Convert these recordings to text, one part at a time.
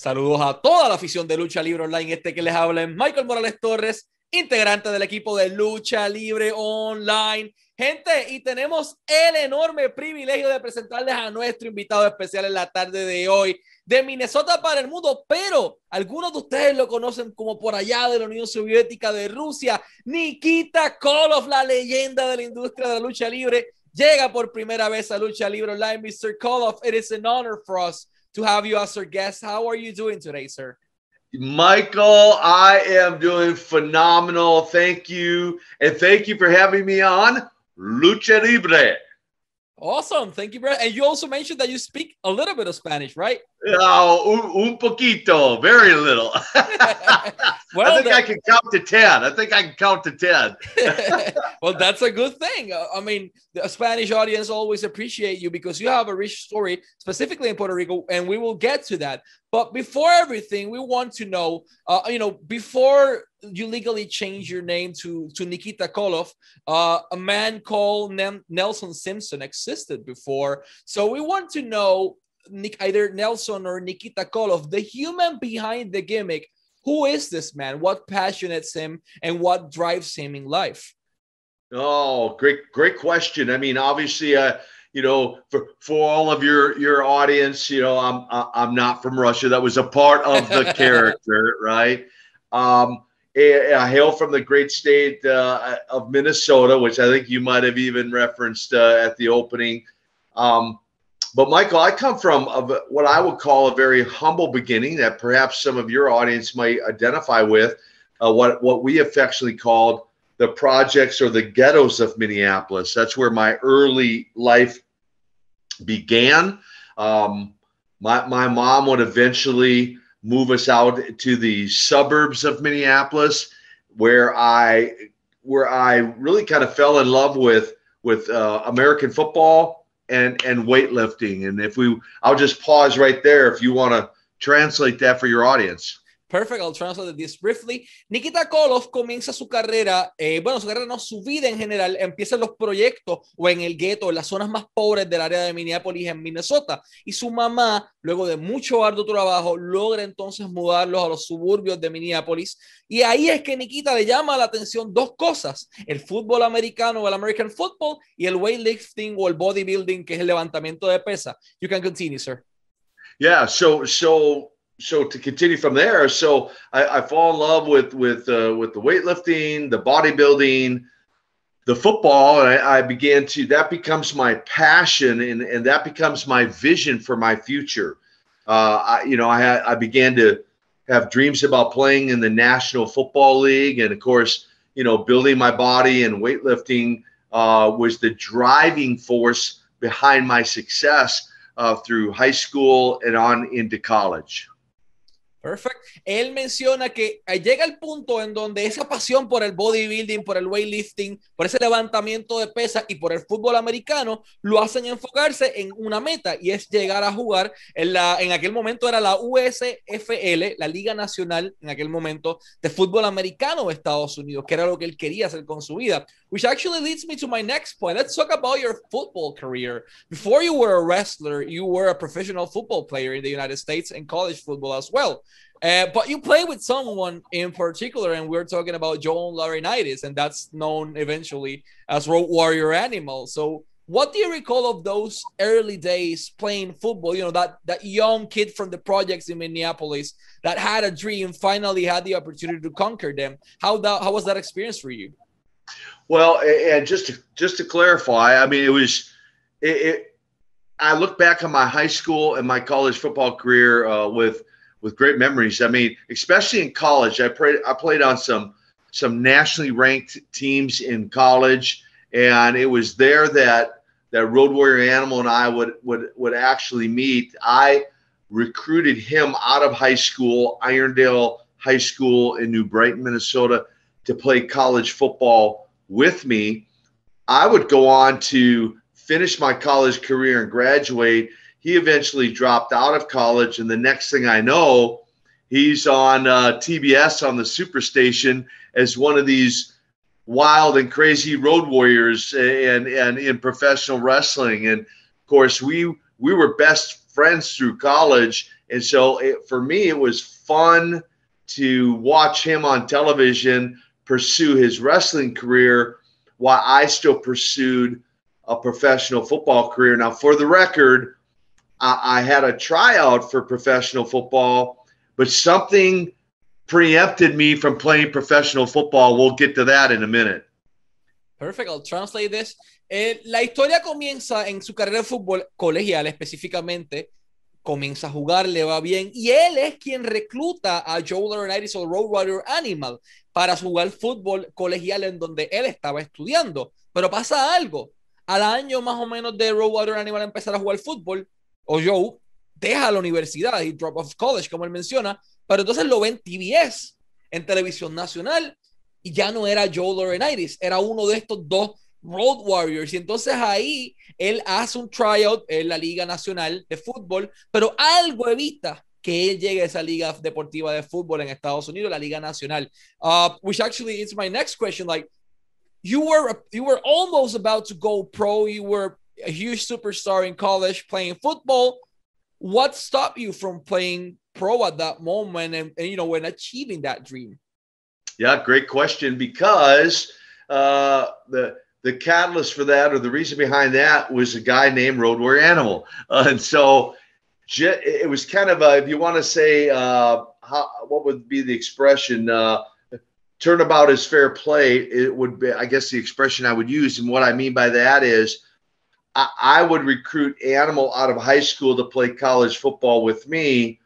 Saludos a toda la afición de Lucha Libre Online. Este que les habla es Michael Morales Torres, integrante del equipo de Lucha Libre Online. Gente, y tenemos el enorme privilegio de presentarles a nuestro invitado especial en la tarde de hoy, de Minnesota para el mundo, pero algunos de ustedes lo conocen como por allá de la Unión Soviética, de Rusia. Nikita Koloff, la leyenda de la industria de la lucha libre, llega por primera vez a Lucha Libre Online. Mr. Koloff, it is an honor for us to have you as our guest. How are you doing today, sir? Michael, I am doing phenomenal. Thank you. And thank you for having me on Lucha Libre. Awesome. Thank you, bro. And you also mentioned that you speak a little bit of Spanish, right? Oh, un, un poquito, very little. well, I think I can count to 10. I think I can count to 10. well, that's a good thing. Uh, I mean, the Spanish audience always appreciate you because you have a rich story, specifically in Puerto Rico, and we will get to that. But before everything, we want to know, uh, you know, before you legally change your name to, to Nikita Koloff, uh, a man called Nelson Simpson existed before. So we want to know Nick, either Nelson or Nikita Koloff, the human behind the gimmick. Who is this man? What passionates him and what drives him in life? Oh, great, great question. I mean, obviously, uh, you know, for for all of your your audience, you know, I'm I'm not from Russia. That was a part of the character, right? Um, I hail from the great state uh, of Minnesota, which I think you might have even referenced uh, at the opening. Um, but Michael, I come from a, what I would call a very humble beginning that perhaps some of your audience might identify with. Uh, what what we affectionately called the projects or the ghettos of Minneapolis. That's where my early life began. Um, my my mom would eventually move us out to the suburbs of Minneapolis, where I where I really kind of fell in love with with uh, American football and and weightlifting. And if we, I'll just pause right there if you want to translate that for your audience. Perfect, I'll translate this briefly. Nikita Koloff comienza su carrera, eh, bueno, su carrera no, su vida en general, empieza los proyectos o en el gueto, en las zonas más pobres del área de Minneapolis, en Minnesota. Y su mamá, luego de mucho arduo trabajo, logra entonces mudarlos a los suburbios de Minneapolis. Y ahí es que Nikita le llama la atención dos cosas: el fútbol americano, el American football, y el weightlifting o el bodybuilding, que es el levantamiento de pesa. You can continue, sir. Yeah, so, so so to continue from there, so I, I fall in love with with uh, with the weightlifting, the bodybuilding, the football, and I, I, began to that becomes my passion, and and that becomes my vision for my future. Uh, I, you know, I I began to have dreams about playing in the National Football League, and of course, you know, building my body and weightlifting uh, was the driving force behind my success uh, through high school and on into college. Perfect. Él menciona que llega el punto en donde esa pasión por el bodybuilding, por el weightlifting, por ese levantamiento de pesas y por el fútbol americano lo hacen enfocarse en una meta y es llegar a jugar en la en aquel momento era la USFL, la Liga Nacional en aquel momento de fútbol americano de Estados Unidos, que era lo que él quería hacer con su vida. Which actually leads me to my next point. Let's talk about your football career. Before you were a wrestler, you were a professional football player in the United States and college football as well. Uh, but you play with someone in particular, and we're talking about Joe Laurinaitis, and that's known eventually as Road Warrior Animal. So, what do you recall of those early days playing football? You know, that that young kid from the projects in Minneapolis that had a dream, finally had the opportunity to conquer them. How that how was that experience for you? Well, and just to just to clarify, I mean, it was it. it I look back on my high school and my college football career uh, with with great memories. I mean, especially in college, I played I played on some some nationally ranked teams in college, and it was there that that Road Warrior Animal and I would would would actually meet. I recruited him out of high school, Irondale High School in New Brighton, Minnesota, to play college football with me. I would go on to finish my college career and graduate he eventually dropped out of college, and the next thing I know, he's on uh, TBS on the Superstation as one of these wild and crazy road warriors and and in professional wrestling. And of course, we we were best friends through college, And so it, for me, it was fun to watch him on television pursue his wrestling career while I still pursued a professional football career. Now, for the record, I, had a tryout for professional football, but something preempted me from playing professional football. We'll get to that in a minute. Perfect. I'll translate this. Eh, la historia comienza en su carrera de fútbol colegial específicamente. Comienza a jugar, le va bien y él es quien recluta a Joe Laurinaitis o Roadrunner Animal para jugar fútbol colegial en donde él estaba estudiando. Pero pasa algo. Al año más o menos de Roadrunner Animal empezar a jugar fútbol, o Joe deja la universidad y drop off college, como él menciona, pero entonces lo ven TBS en televisión nacional y ya no era Joe Laurinaitis, era uno de estos dos Road Warriors. Y entonces ahí él hace un tryout en la Liga Nacional de Fútbol, pero algo evita que él llegue a esa liga deportiva de fútbol en Estados Unidos, la Liga Nacional. Uh, which actually is my next question. Like, you were you were almost about to go pro. You were a huge superstar in college playing football. What stopped you from playing pro at that moment and, and you know when achieving that dream? Yeah, great question. Because uh, the the catalyst for that, or the reason behind that, was a guy named Road Warrior Animal, uh, and so it was kind of a, if you want to say, uh, how, what would be the expression? Uh, turnabout is fair play. It would be, I guess, the expression I would use, and what I mean by that is. I, I would recruit Animal out of high school to play college football with me.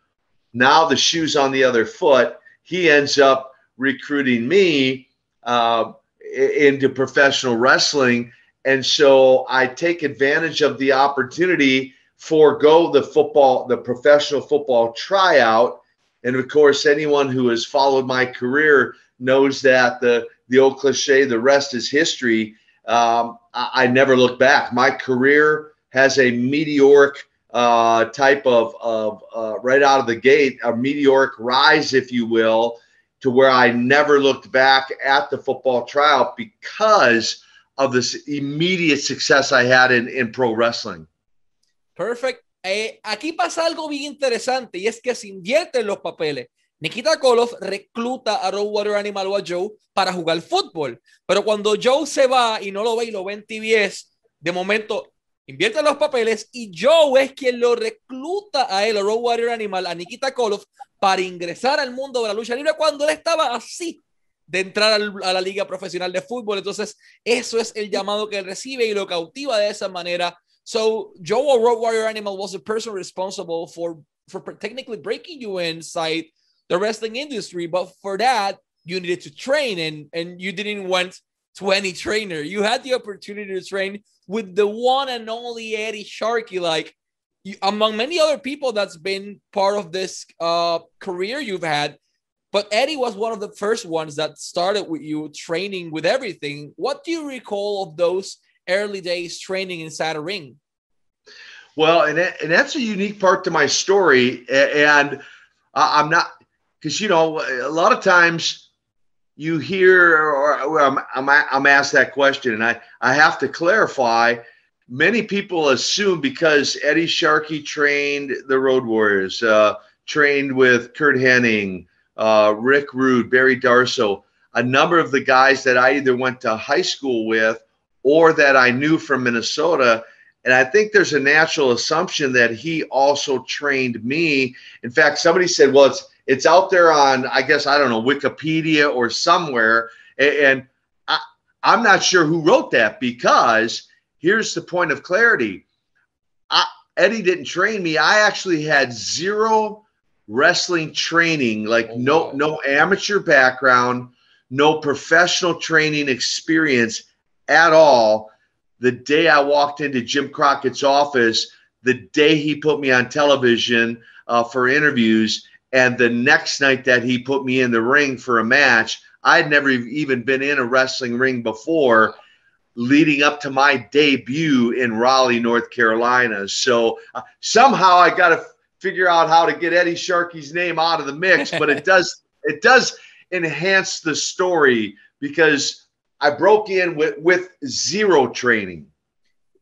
Now the shoe's on the other foot. He ends up recruiting me uh, into professional wrestling. And so I take advantage of the opportunity, forego the football, the professional football tryout. And of course, anyone who has followed my career knows that the, the old cliche, the rest is history. Um, I, I, never look back. My career has a meteoric uh, type of, of uh, right out of the gate, a meteoric rise, if you will to where I never looked back at the football tryout because of this immediate success I had in, in pro wrestling. Perfect. Eh, aquí pasa algo bien interesante y es que se invierten los papeles. Nikita Koloff recluta a Roadwater Animal o a Joe para jugar fútbol, pero cuando Joe se va y no lo ve y lo ve en TBS, de momento invierte los papeles y Joe es quien lo recluta a él, a Roadwater Animal, a Nikita Koloff, para ingresar al mundo de la lucha libre cuando él estaba así de entrar a la liga profesional de fútbol. Entonces, eso es el llamado que recibe y lo cautiva de esa manera. So, Joe Road Warrior Animal was the person responsible for, for technically breaking you inside the wrestling industry. But for that, you needed to train and, and you didn't want to any trainer. You had the opportunity to train with the one and only Eddie Sharkey. Like, you, among many other people that's been part of this uh, career you've had. But Eddie was one of the first ones that started with you training with everything. What do you recall of those early days training inside a ring? Well, and, and that's a unique part to my story. And I'm not, because, you know, a lot of times you hear, or I'm, I'm, I'm asked that question, and I, I have to clarify many people assume because Eddie Sharkey trained the Road Warriors, uh, trained with Curt Hennig, uh, Rick Rude, Barry Darsow a number of the guys that I either went to high school with or that I knew from Minnesota. And I think there's a natural assumption that he also trained me. In fact, somebody said, well, it's it's out there on, I guess, I don't know, Wikipedia or somewhere. And I, I'm not sure who wrote that because here's the point of clarity. I, Eddie didn't train me. I actually had zero wrestling training, like oh, no no amateur background, no professional training experience at all. The day I walked into Jim Crockett's office, the day he put me on television uh, for interviews, and the next night that he put me in the ring for a match, I'd never even been in a wrestling ring before leading up to my debut in Raleigh, North Carolina. So uh, somehow I got to figure out how to get Eddie Sharkey's name out of the mix, but it does it does enhance the story because I broke in with with zero training.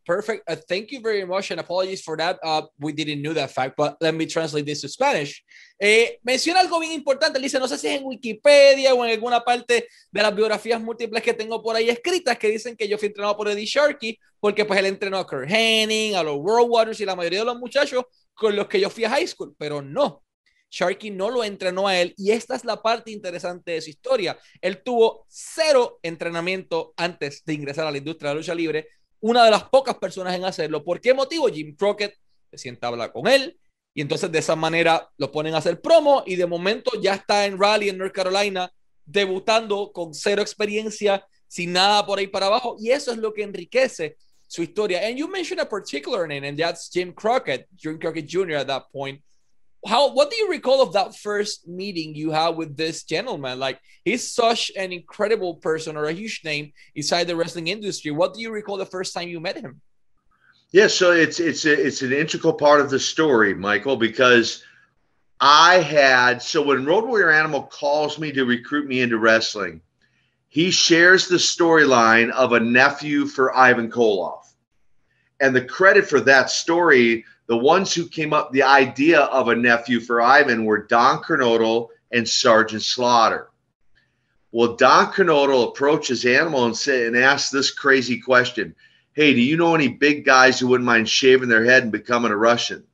perfect. Uh, thank you very much and apologies for that. Uh, we didn't know that fact, but let me translate this to Spanish. Eh, menciona algo bien importante. Dice, no sé si es en Wikipedia o en alguna parte de las biografías múltiples que tengo por ahí escritas que dicen que yo fui entrenado por Eddie Sharkey porque pues él entrenó a Kurt Henning, a los World Waters y la mayoría de los muchachos con los que yo fui a high school, pero no. Sharky no lo entrenó a él y esta es la parte interesante de su historia. Él tuvo cero entrenamiento antes de ingresar a la industria de la lucha libre, una de las pocas personas en hacerlo. ¿Por qué motivo? Jim Crockett se sienta a hablar con él y entonces de esa manera lo ponen a hacer promo y de momento ya está en Raleigh en North Carolina debutando con cero experiencia, sin nada por ahí para abajo y eso es lo que enriquece su historia. And you mentioned a particular name and that's Jim Crockett, Jim Crockett Jr. at that point. how what do you recall of that first meeting you had with this gentleman like he's such an incredible person or a huge name inside the wrestling industry what do you recall the first time you met him yeah so it's it's a, it's an integral part of the story michael because i had so when road warrior animal calls me to recruit me into wrestling he shares the storyline of a nephew for ivan koloff and the credit for that story the ones who came up the idea of a nephew for Ivan were Don Kernodle and Sergeant Slaughter. Well, Don Kernodle approaches Animal and say and asks this crazy question: "Hey, do you know any big guys who wouldn't mind shaving their head and becoming a Russian?"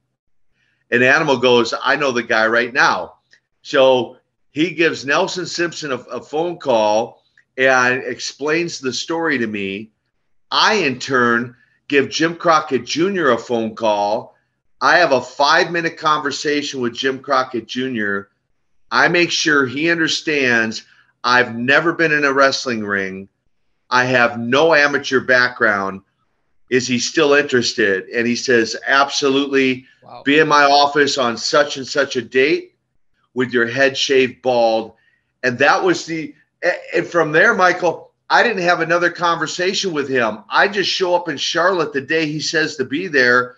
And Animal goes, "I know the guy right now." So he gives Nelson Simpson a, a phone call and explains the story to me. I, in turn, give Jim Crockett Jr. a phone call I have a five minute conversation with Jim Crockett Jr. I make sure he understands I've never been in a wrestling ring. I have no amateur background. Is he still interested? And he says, Absolutely. Wow. Be in my office on such and such a date with your head shaved bald. And that was the, and from there, Michael, I didn't have another conversation with him. I just show up in Charlotte the day he says to be there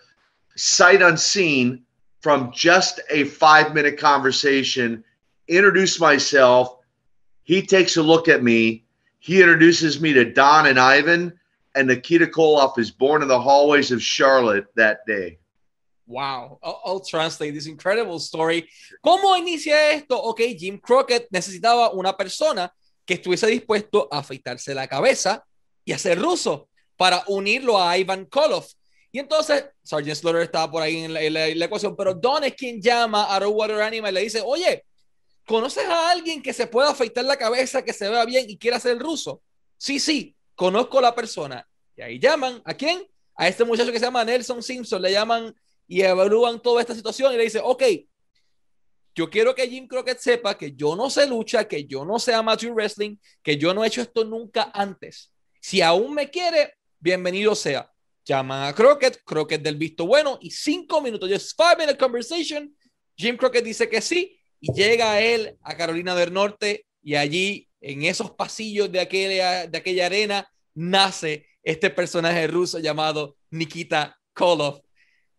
sight unseen from just a five minute conversation, introduce myself. He takes a look at me. He introduces me to Don and Ivan, and Nikita Koloff is born in the hallways of Charlotte that day. Wow, I'll, translate this incredible story. ¿Cómo inicia esto? Ok, Jim Crockett necesitaba una persona que estuviese dispuesto a afeitarse la cabeza y hacer ruso para unirlo a Ivan Koloff. Y entonces, Sergeant Slaughter estaba por ahí en la, ecuación, pero Don es quien llama a Water Animal y le dice, oye, ¿conoces a alguien que se pueda afeitar la cabeza, que se vea bien y quiera ser ruso? Sí, sí, conozco a la persona. Y ahí llaman, ¿a quién? A este muchacho que se llama Nelson Simpson, le llaman y evalúan toda esta situación y le dice, ok, yo quiero que Jim Crockett sepa que yo no sé lucha, que yo no sé amateur wrestling, que yo no he hecho esto nunca antes. Si aún me quiere, bienvenido sea llaman a Crockett, Crockett del visto bueno y cinco minutos, just five minute conversation. Jim Crockett dice que sí y llega él a Carolina del Norte y allí en esos pasillos de aquella, de aquella arena nace este personaje ruso llamado Nikita Koloff.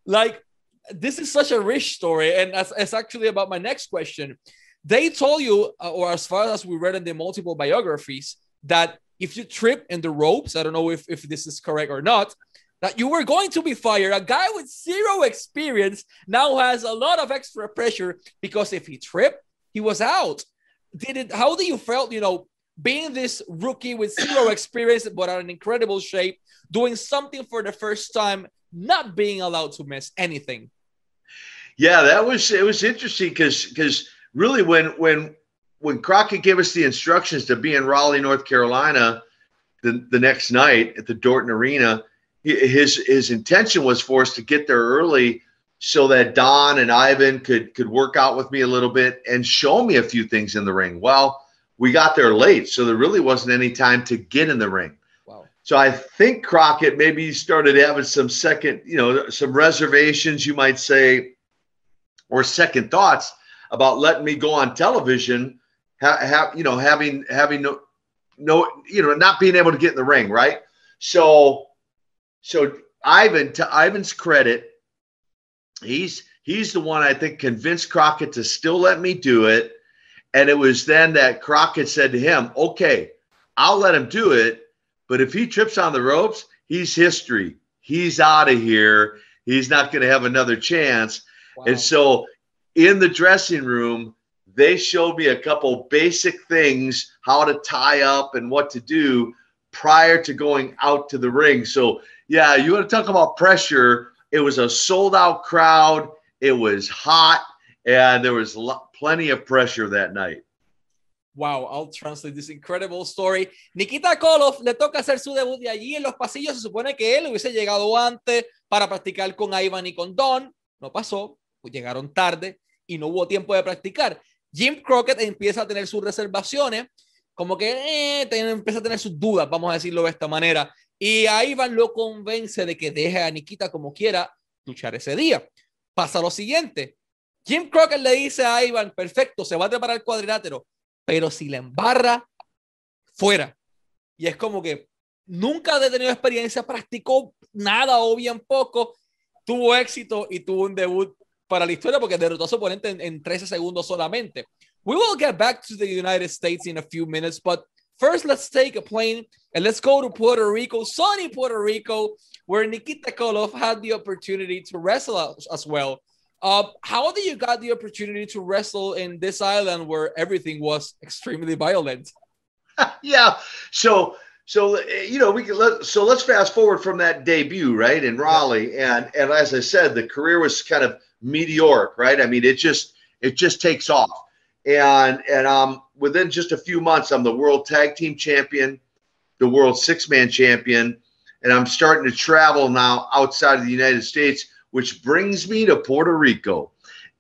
Like, this is such a rich story, and as, it's actually about my next question. They told you, uh, or as far as we read in the multiple biographies, that if you trip in the ropes, I don't know if, if this is correct or not, that you were going to be fired. A guy with zero experience now has a lot of extra pressure because if he tripped, he was out. Did it? How do you felt? You know, being this rookie with zero experience but in incredible shape, doing something for the first time, not being allowed to miss anything. Yeah, that was it. Was interesting because because really when when when Crockett gave us the instructions to be in Raleigh, North Carolina, the the next night at the Dorton Arena his his intention was for us to get there early so that Don and Ivan could could work out with me a little bit and show me a few things in the ring. Well, we got there late, so there really wasn't any time to get in the ring. Wow. So I think Crockett maybe started having some second, you know, some reservations, you might say, or second thoughts about letting me go on television. Have, have you know having having no no you know not being able to get in the ring, right? So so Ivan, to Ivan's credit, he's he's the one I think convinced Crockett to still let me do it. And it was then that Crockett said to him, "Okay, I'll let him do it, but if he trips on the ropes, he's history. he's out of here. He's not going to have another chance. Wow. And so in the dressing room, they showed me a couple basic things how to tie up and what to do prior to going out to the ring. So, yeah, you want to talk about pressure. It was a sold out crowd, it was hot, and there was plenty of pressure that night. Wow, I'll translate this incredible story. Nikita Koloff le toca hacer su debut de allí en los pasillos. Se supone que él hubiese llegado antes para practicar con Ivan y con Don. No pasó, llegaron tarde y no hubo tiempo de practicar. Jim Crockett empieza a tener sus reservaciones, como que eh, empieza a tener sus dudas, vamos a decirlo de esta manera. Y a Ivan lo convence de que deje a Nikita como quiera luchar ese día. Pasa lo siguiente. Jim Crockett le dice a Ivan, perfecto, se va a preparar el cuadrilátero, pero si la embarra, fuera. Y es como que nunca ha tenido experiencia, practicó nada o bien poco, tuvo éxito y tuvo un debut para la historia porque derrotó a su oponente en, en 13 segundos solamente. We will get back to the United States in a few minutes, but first let's take a plane and let's go to Puerto Rico, sunny Puerto Rico, where Nikita Koloff had the opportunity to wrestle as well. Uh, how did you got the opportunity to wrestle in this island where everything was extremely violent? yeah, so so you know we can let so let's fast forward from that debut right in Raleigh and and as I said the career was kind of meteoric right I mean it just it just takes off and and um within just a few months I'm the world tag team champion the world six man champion and I'm starting to travel now outside of the United States which brings me to Puerto Rico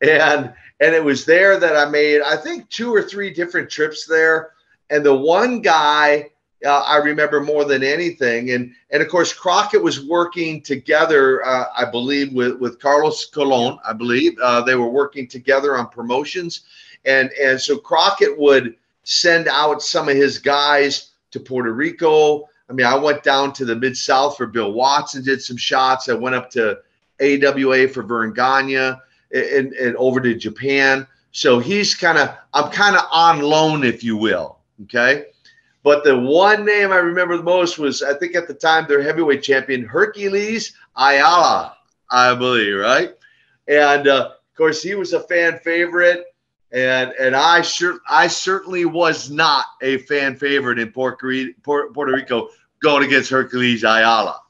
and and it was there that I made I think two or three different trips there and the one guy uh, I remember more than anything. And and of course, Crockett was working together, uh, I believe, with with Carlos Colon. I believe uh, they were working together on promotions, and and so Crockett would send out some of his guys to Puerto Rico. I mean, I went down to the mid South for Bill Watson, did some shots. I went up to AWA for Verne Gagne and, and, and over to Japan. So he's kind of, I'm kind of on loan, if you will. Okay. But the one name I remember the most was, I think at the time, their heavyweight champion, Hercules Ayala, I believe, right? And uh, of course, he was a fan favorite. And and I sure I certainly was not a fan favorite in Puerto Rico going against Hercules Ayala.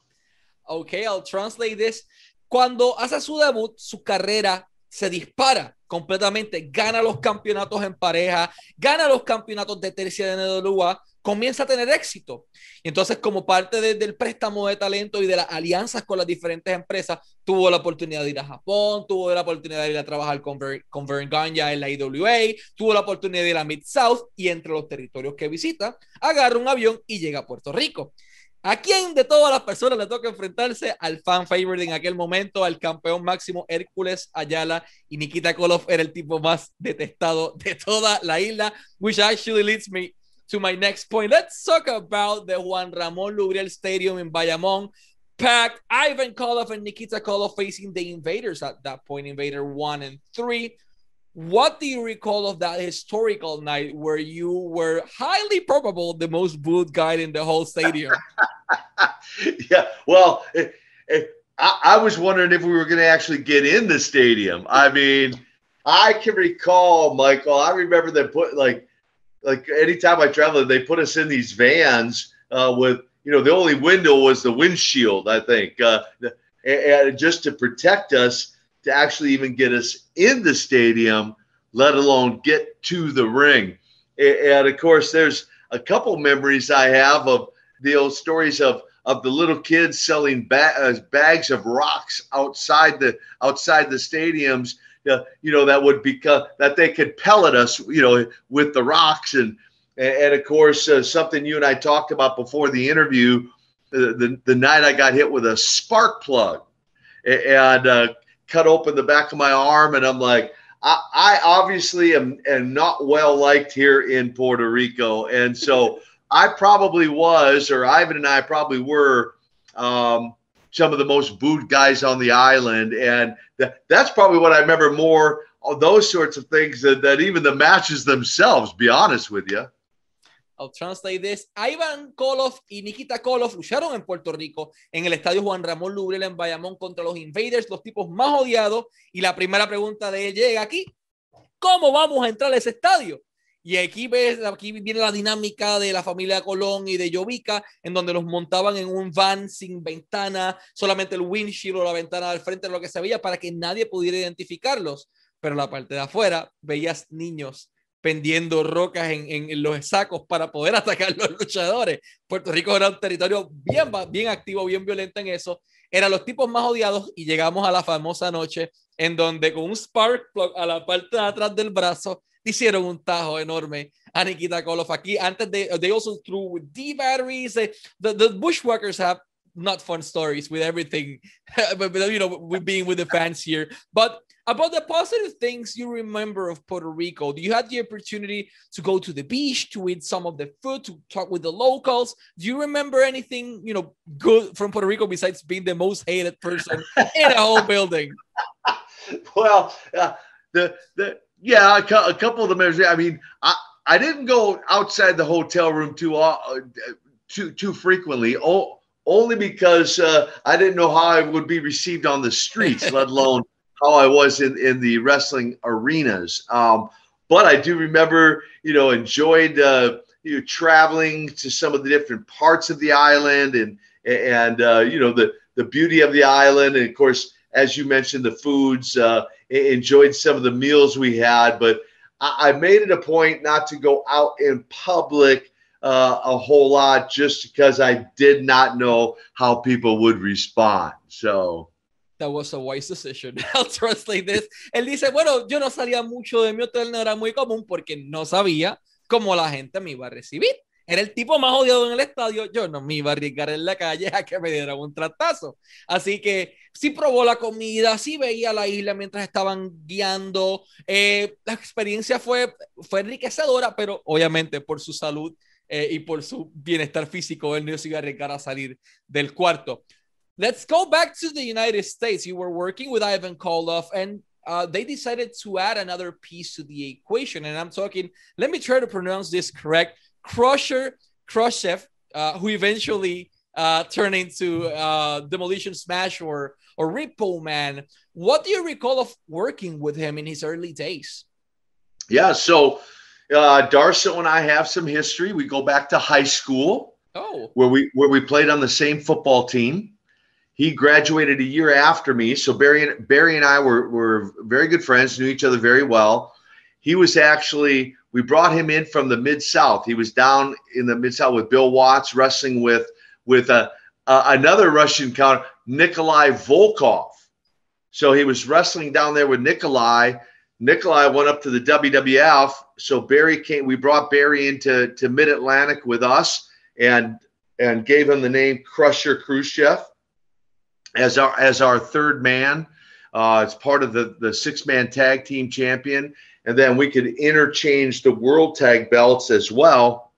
Okay, I'll translate this. Cuando hace su debut, su carrera se dispara completamente, gana los campeonatos en pareja, gana los campeonatos de tercia de NWA, comienza a tener éxito. Y entonces, como parte del préstamo de talento y de las alianzas con las diferentes empresas, tuvo la oportunidad de ir a Japón, tuvo la oportunidad de ir a trabajar con, Ver, con Vern en la IWA, tuvo la oportunidad de ir a Mid-South y entre los territorios que visita, agarra un avión y llega a Puerto Rico. ¿A quién de todas las personas le toca enfrentarse? Al fan favorite en aquel momento, al campeón máximo Hércules Ayala y Nikita Koloff era el tipo más detestado de toda la isla, which actually leads me to my next point. Let's talk about the Juan Ramon Loubriel Stadium in Bayamon. Packed Ivan Koloff and Nikita Koloff facing the Invaders at that point, Invader 1 and 3. What do you recall of that historical night where you were highly probable the most booed guy in the whole stadium? yeah, well, it, it, I, I was wondering if we were going to actually get in the stadium. I mean, I can recall, Michael, I remember them put like like anytime I travel, they put us in these vans uh, with you know the only window was the windshield, I think, uh, and just to protect us to actually even get us in the stadium, let alone get to the ring. And of course, there's a couple memories I have of the old stories of of the little kids selling ba- uh, bags of rocks outside the outside the stadiums uh, you know, that would become that they could pellet us, you know, with the rocks and and of course uh, something you and I talked about before the interview. Uh, the the night I got hit with a spark plug and uh, cut open the back of my arm, and I'm like, I, I obviously am, am not well liked here in Puerto Rico, and so I probably was, or Ivan and I probably were. Um, some of the most booed guys on the island. And th- that's probably what I remember more of those sorts of things than, than even the matches themselves, be honest with you. I'll translate this. Ivan Koloff y Nikita Koloff lucharon en Puerto Rico en el estadio Juan Ramón Loubriel en Bayamón contra los Invaders, los tipos más odiados. Y la primera pregunta de él llega aquí: ¿Cómo vamos a entrar a ese estadio? Y aquí, ves, aquí viene la dinámica de la familia Colón y de Jovica, en donde los montaban en un van sin ventana, solamente el windshield o la ventana del frente lo que se veía para que nadie pudiera identificarlos. Pero la parte de afuera veías niños pendiendo rocas en, en, los sacos para poder atacar los luchadores. Puerto Rico era un territorio bien, bien activo, bien violento en eso. Eran los tipos más odiados y llegamos a la famosa noche en donde con un spark plug a la parte de atrás del brazo hicieron un tajo enorme a Nikita Koloff. Aquí antes de they also threw with D batteries. The, the bushwhackers have not fun stories with everything but, you know with being with the fans here. But about the positive things you remember of Puerto Rico do you had the opportunity to go to the beach to eat some of the food to talk with the locals? Do you remember anything you know good from Puerto Rico besides being the most hated person in a whole building? Well uh, the the yeah, a, a couple of the measures. I mean, I, I didn't go outside the hotel room too uh, too too frequently. Oh, only because uh, I didn't know how I would be received on the streets, let alone how I was in in the wrestling arenas. Um, but I do remember, you know, enjoyed uh, you know, traveling to some of the different parts of the island and and uh, you know the the beauty of the island, and of course, as you mentioned, the foods. Uh, enjoyed some of the meals we had, but I, I made it a point not to go out in public uh, a whole lot just because I did not know how people would respond. So. That was a wise decision. I'll translate this. Él dice, bueno, yo no salía mucho de mi hotel, no era muy común porque no sabía cómo la gente me iba a recibir. Era el tipo más odiado en el estadio. Yo no me iba a arriesgar en la calle a que me dieran un tratazo. Así que sí probó la comida, sí veía la isla mientras estaban guiando. Eh, la experiencia fue, fue enriquecedora, pero obviamente por su salud eh, y por su bienestar físico, él no se iba a arriesgar a salir del cuarto. Let's go back to the United States. You were working with Ivan Koloff and uh, they decided to add another piece to the equation. And I'm talking, let me try to pronounce this correct. Crusher Khrushchev, uh, who eventually uh, turned into uh, Demolition Smash or or Repo Man. What do you recall of working with him in his early days? Yeah, so uh, Darsow and I have some history. We go back to high school, oh, where we where we played on the same football team. He graduated a year after me, so Barry and Barry and I were were very good friends, knew each other very well. He was actually we brought him in from the mid South. He was down in the mid South with Bill Watts, wrestling with with a, uh, another Russian counter, Nikolai Volkov. So he was wrestling down there with Nikolai. Nikolai went up to the WWF. So Barry came. We brought Barry into to Mid Atlantic with us, and and gave him the name Crusher Khrushchev as our as our third man. Uh, it's part of the the six man tag team champion, and then we could interchange the world tag belts as well.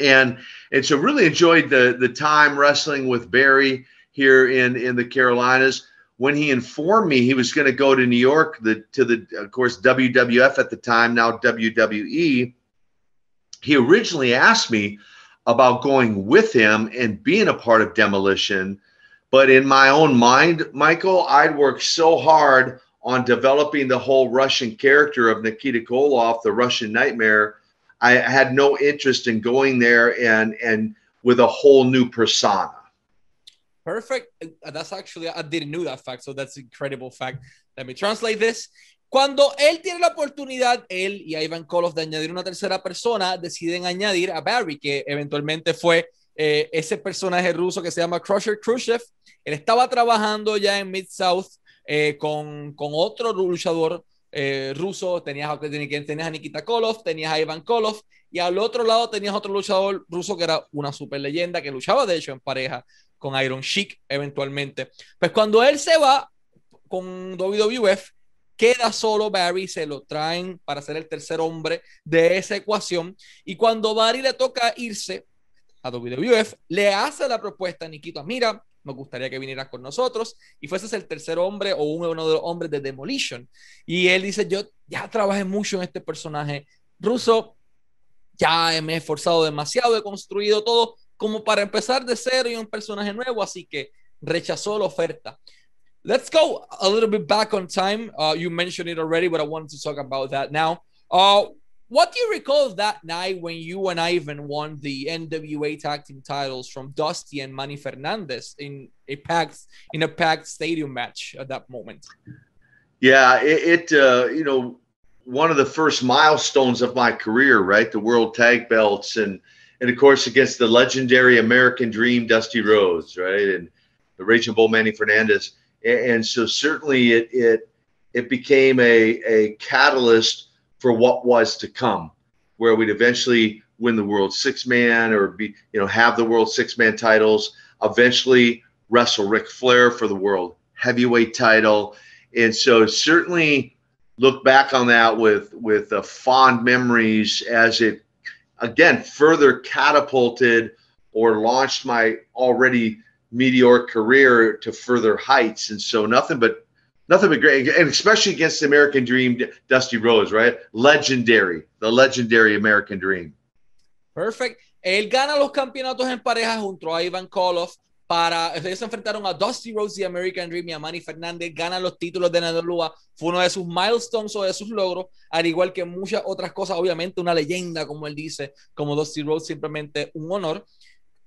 And and so really enjoyed the the time wrestling with Barry here in in the Carolinas. When he informed me he was going to go to New York, the to the of course WWF at the time, now WWE, he originally asked me about going with him and being a part of Demolition. But in my own mind, Michael, I'd worked so hard on developing the whole Russian character of Nikita Koloff, the Russian nightmare, I had no interest in going there and and with a whole new persona. Perfect. Uh, that's actually I didn't know that fact, so that's incredible fact. Let me translate this. Cuando él tiene la oportunidad, él y Ivan Koloff de añadir una tercera persona, deciden añadir a Barry, que eventualmente fue eh, ese personaje ruso que se llama Crusher Khrushchev. Él estaba trabajando ya en Mid South eh, con, con, otro luchador eh, ruso, tenías, tenías a Nikita Koloff, tenías a Ivan Koloff, y al otro lado tenías otro luchador ruso que era una super leyenda, que luchaba de hecho en pareja con Iron Sheik eventualmente. Pues cuando él se va con WWF, queda solo Barry, se lo traen para ser el tercer hombre de esa ecuación, y cuando Barry le toca irse a WWF, le hace la propuesta a Nikita, mira, nos gustaría que vinieras con nosotros y fueses el tercer hombre o uno de los hombres de Demolition. Y él dice, yo ya trabajé mucho en este personaje ruso, ya me he esforzado demasiado, he construido todo como para empezar de cero y un personaje nuevo, así que rechazó la oferta. Let's go a little bit back on time. Uh, you mentioned it already, but I wanted to talk about that now. Uh, what do you recall of that night when you and Ivan won the NWA tag team titles from Dusty and Manny Fernandez in a packed in a packed stadium match at that moment? Yeah, it, it uh, you know one of the first milestones of my career, right? The world tag belts and and of course against the legendary American Dream Dusty Rhodes, right? And the Raging Bull Manny Fernandez and so certainly it it it became a a catalyst for what was to come, where we'd eventually win the world six man or be you know have the world six man titles, eventually wrestle Ric Flair for the world heavyweight title, and so certainly look back on that with with uh, fond memories as it again further catapulted or launched my already meteoric career to further heights. And so nothing but nothing but great, and especially against the American Dream, Dusty Rose, right? Legendary, the legendary American Dream. Perfect. Él gana los campeonatos en pareja junto a Ivan Koloff. Para, ellos enfrentaron a Dusty Rose y American Dream y a Manny Fernández, ganan los títulos de NWA, fue uno de sus milestones o de sus logros, al igual que muchas otras cosas, obviamente una leyenda, como él dice, como Dusty Rose, simplemente un honor.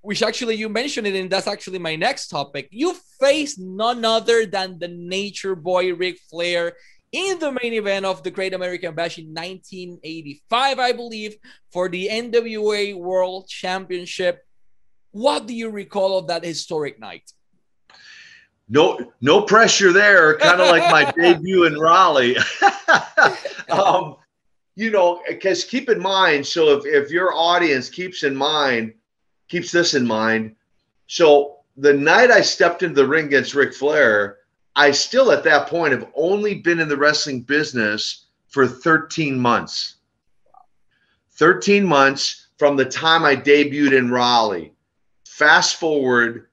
Which actually you mentioned it, and that's actually my next topic. You faced none other than the Nature Boy Ric Flair in the main event of the Great American Bash in 1985, I believe, for the NWA World Championship. What do you recall of that historic night? No, no pressure there. Kind of like my debut in Raleigh. um, you know, because keep in mind. So if if your audience keeps in mind keeps this in mind. So the night I stepped into the ring against Ric Flair, I still at that point have only been in the wrestling business for 13 months. 13 months from the time I debuted in Raleigh. Fast forward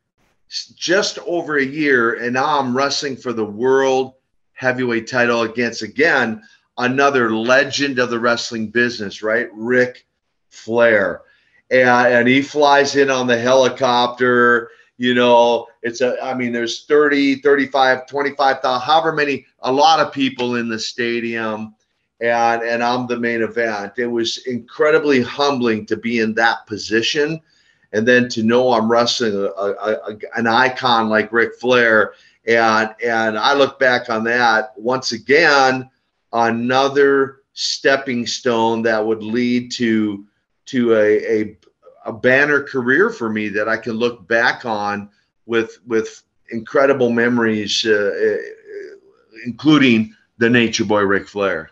just over a year, and now I'm wrestling for the world heavyweight title against again another legend of the wrestling business, right? Ric Flair and, and he flies in on the helicopter you know it's a i mean there's 30 35 25,000 however many a lot of people in the stadium and and I'm the main event. It was incredibly humbling to be in that position and then to know I'm wrestling a, a, a, an icon like Ric Flair and and I look back on that once again another stepping stone that would lead to to a, a a banner career for me that I can look back on with with incredible memories, uh, uh including the Nature Boy Ric Flair.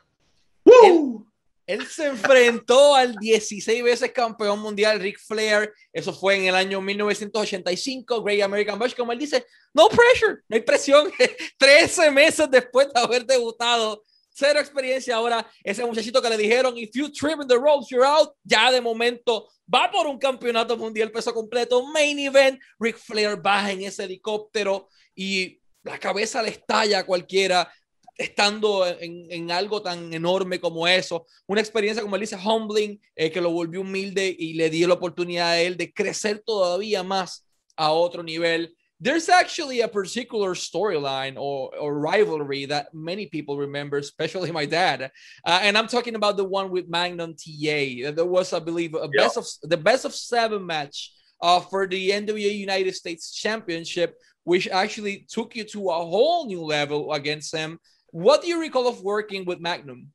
Woo! Él, él, se enfrentó al 16 veces campeón mundial Ric Flair. Eso fue en el año 1985, Great American Bash. Como él dice, no pressure, no hay presión. 13 meses después de haber debutado cero experiencia. Ahora, ese muchachito que le dijeron, if you trim the ropes, you're out, ya de momento va por un campeonato mundial peso completo, main event, Ric Flair baja en ese helicóptero y la cabeza le estalla a cualquiera estando en, en, algo tan enorme como eso. Una experiencia, como él dice, humbling, eh, que lo volvió humilde y le dio la oportunidad a él de crecer todavía más a otro nivel. There's actually a particular storyline or, or rivalry that many people remember, especially my dad. Uh, and I'm talking about the one with Magnum TA. There was, I believe, a best of the best of seven match uh, for the NWA United States Championship, which actually took you to a whole new level against him. What do you recall of working with Magnum?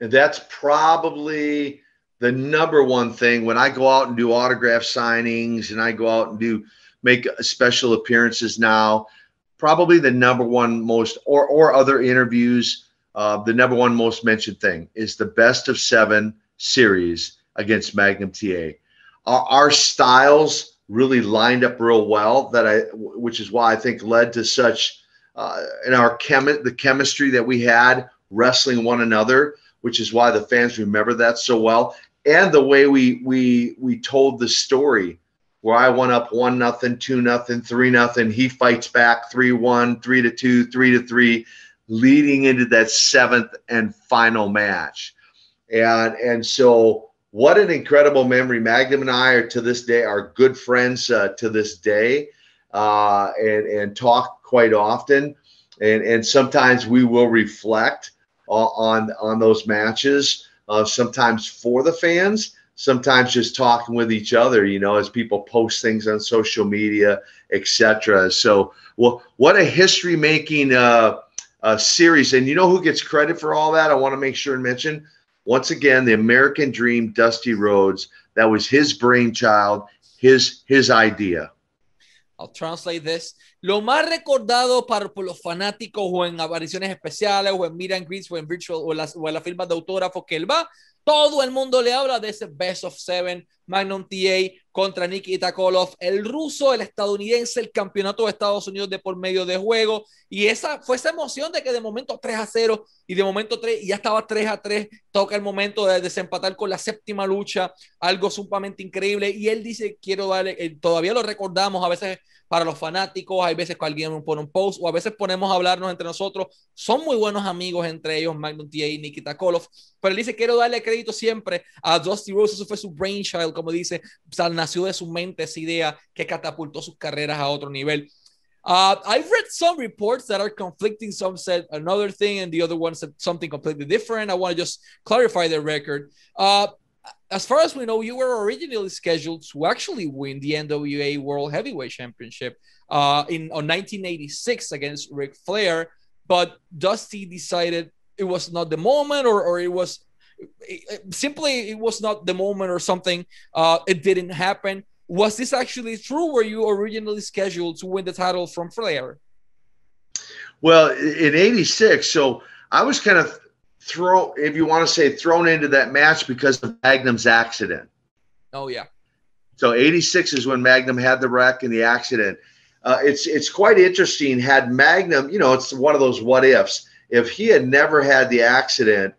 And that's probably the number one thing when I go out and do autograph signings and I go out and do make a special appearances now. Probably the number one most, or or other interviews. Uh, the number one most mentioned thing is the best of seven series against Magnum TA. Our, our styles really lined up real well. That I, which is why I think led to such uh, in our chemi- the chemistry that we had wrestling one another, which is why the fans remember that so well, and the way we we we told the story where I went up one nothing, two nothing, three nothing. He fights back three one, three to two, three to three, leading into that seventh and final match. And and so what an incredible memory. Magnum and I are to this day are good friends uh, to this day, uh, and and talk quite often, and and sometimes we will reflect on on those matches. Uh, sometimes for the fans, sometimes just talking with each other. You know, as people post things on social media, etc. So, well, what a history making uh, uh, series, and you know who gets credit for all that? I want to make sure and mention once again, the American Dream, Dusty Rhodes. That was his brainchild, his his idea. I'll translate this. Lo más recordado para por los fanáticos o en apariciones especiales o en meet and greets o en virtual o, las, o en las firmas de autógrafos que él va, todo el mundo le habla de ese Best of Seven Magnum TA contra Nikita Koloff, el ruso, el estadounidense, el campeonato de Estados Unidos de por medio de juego. Y esa fue esa emoción de que de momento 3 a 0 y de momento 3 y ya estaba 3 a 3. Toca el momento de desempatar con la séptima lucha, algo sumamente increíble. Y él dice: Quiero darle, eh, todavía lo recordamos a veces para los fanáticos, hay veces que alguien pone un post o a veces ponemos a hablarnos entre nosotros. Son muy buenos amigos entre ellos, Magnum TA y Nikita Koloff. Pero él dice: Quiero darle crédito siempre a Dusty Rose, eso fue su brainchild como dice, o sea, nació de su mente esa idea que catapultó sus carreras a otro nivel. Uh, I've read some reports that are conflicting. Some said another thing, and the other one said something completely different. I want to just clarify the record. Uh, as far as we know, you were originally scheduled to actually win the NWA World Heavyweight Championship uh, in on 1986 against Ric Flair, but Dusty decided it was not the moment, or, or it was it, simply it was not the moment or something. Uh, it didn't happen. Was this actually true? Were you originally scheduled to win the title from Flair? Well, in '86, so I was kind of thrown, if you want to say, thrown into that match because of Magnum's accident. Oh yeah. So '86 is when Magnum had the wreck and the accident. Uh, it's it's quite interesting. Had Magnum, you know, it's one of those what ifs. If he had never had the accident,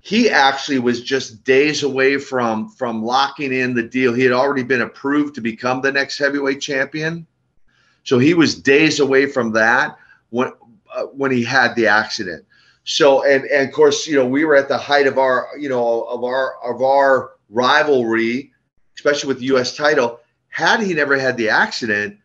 he actually was just days away from from locking in the deal. He had already been approved to become the next heavyweight champion, so he was days away from that when uh, when he had the accident. So and and of course you know we were at the height of our you know of our of our rivalry, especially with the U.S. title. Had he never had the accident,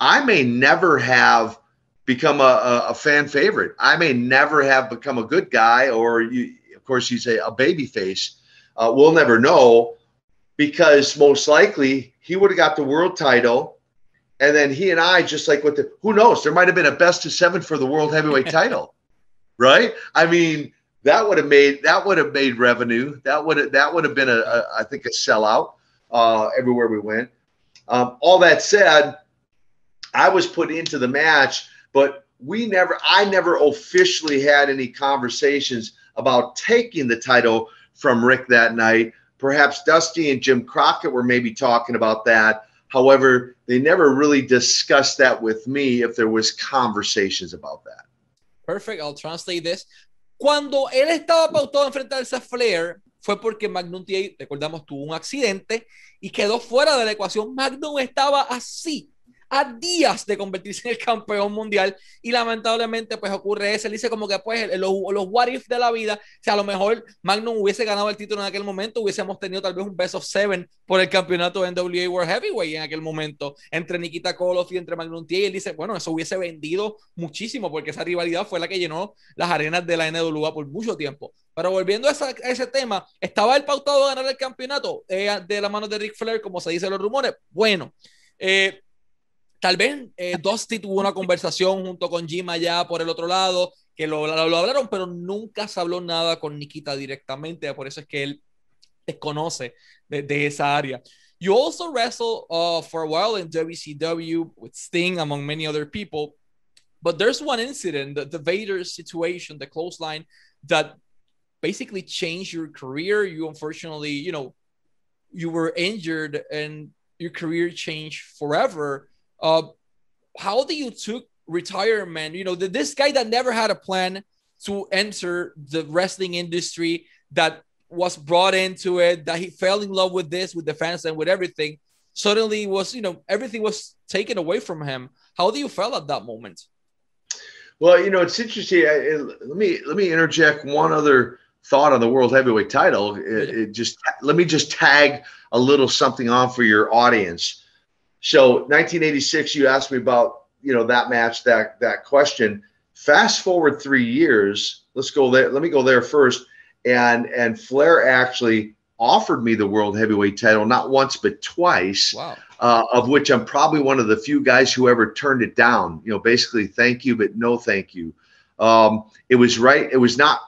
I may never have become a, a, a fan favorite. I may never have become a good guy or you of course, he's a, a baby face. Uh, we'll never know because most likely he would have got the world title. And then he and I, just like with the, who knows, there might have been a best of seven for the world heavyweight title, right? I mean, that would have made that would have made revenue. That would have that would have been a, a I think a sellout uh, everywhere we went. Um, all that said, I was put into the match, but we never I never officially had any conversations about taking the title from Ric that night. Perhaps Dusty and Jim Crockett were maybe talking about that. However, they never really discussed that with me if there was conversations about that. Perfect. I'll translate this. Cuando él estaba pautado a enfrentarse a Flair, fue porque Magnum TA, recordamos, tuvo un accidente y quedó fuera de la ecuación. Magnum estaba así a días de convertirse en el campeón mundial y lamentablemente pues ocurre eso, él dice como que pues los, los what if de la vida, o sea, a lo mejor Magnum hubiese ganado el título en aquel momento, hubiésemos tenido tal vez un best of seven por el campeonato de NWA World Heavyweight en aquel momento, entre Nikita Koloff y entre Magnum T y él dice, bueno, eso hubiese vendido muchísimo porque esa rivalidad fue la que llenó las arenas de la NWA por mucho tiempo. Pero volviendo a, ese tema, ¿estaba el pautado a ganar el campeonato eh, de la mano de Ric Flair, como se dice los rumores? Bueno, eh, Tal vez eh, Dusty tuvo una conversación junto con Jim allá por el otro lado, que lo, hablaron, pero nunca se habló nada con Nikita directamente, por eso es que él desconoce de, de esa área. You also wrestle uh, for a while in WCW with Sting, among many other people. But there's one incident, the, the Vader situation, the clothesline, that basically changed your career. You unfortunately, you know, you were injured and your career changed forever. Uh, how do you took retirement? You know, this guy that never had a plan to enter the wrestling industry, that was brought into it, that he fell in love with this, with the fans, and with everything. Suddenly, was you know everything was taken away from him. How do you feel at that moment? Well, you know, it's interesting. I, let me let me interject one other thought on the world heavyweight title, it, it just let me just tag a little something on for your audience. So 1986, you asked me about you know that match, that that question. Fast forward three years. Let's go there. Let me go there first. And and Flair actually offered me the world heavyweight title not once but twice. Wow. Uh, of which I'm probably one of the few guys who ever turned it down. You know, basically, thank you, but no thank you. Um, it was right. It was not.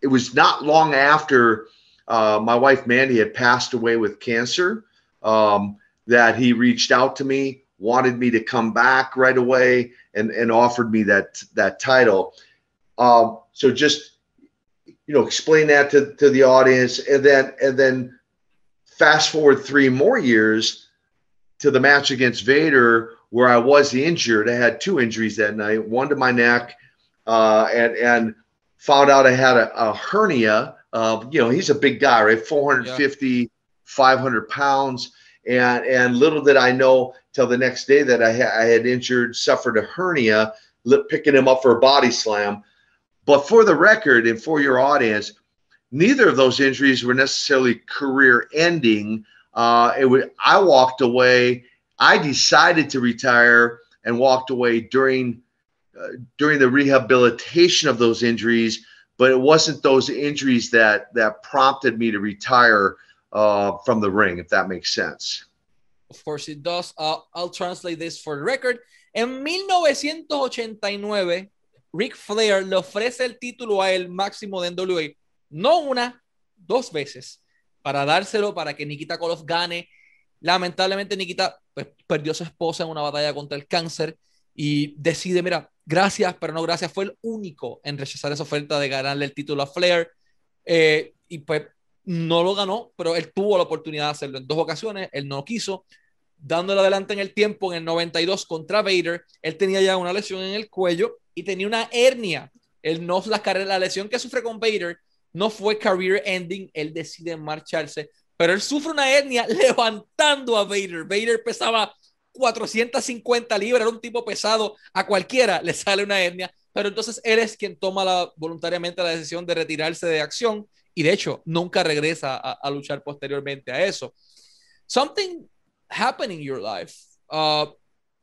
It was not long after uh, my wife Mandy had passed away with cancer um, that he reached out to me, wanted me to come back right away, and and offered me that that title. Um, so just you know, explain that to, to the audience, and then and then fast forward three more years to the match against Vader, where I was injured. I had two injuries that night, one to my neck, uh, and and found out I had a, a hernia. Uh, you know, he's a big guy, right? 450, yeah. 500 pounds. And, and little did I know till the next day that I, ha- I had injured, suffered a hernia, picking him up for a body slam. But for the record and for your audience, neither of those injuries were necessarily career ending. Uh, it would, I walked away. I decided to retire and walked away during uh, during the rehabilitation of those injuries, but it wasn't those injuries that that prompted me to retire uh, from the ring, if that makes sense. Of course it does. I'll translate this for the record. En 1989, Ric Flair le ofrece el título a el máximo de NWA, no una, dos veces, para dárselo para que Nikita Koloff gane. Lamentablemente Nikita pues, perdió a su esposa en una batalla contra el cáncer y decide, mira, gracias, pero no gracias. Fue el único en rechazar esa oferta de ganarle el título a Flair. Eh, y pues no lo ganó, pero él tuvo la oportunidad de hacerlo en dos ocasiones. Él no quiso. Dándole adelante en el tiempo, en el 92 contra Vader, él tenía ya una lesión en el cuello y tenía una hernia. Él no, la, la lesión que sufre con Vader no fue career ending, él decide marcharse, pero él sufre una hernia levantando a Vader. Vader pesaba 450 libras, era un tipo pesado, a cualquiera le sale una hernia, pero entonces él es quien toma la, voluntariamente la decisión de retirarse de acción y de hecho nunca regresa a, a luchar posteriormente a eso. Something happened in your life. Uh,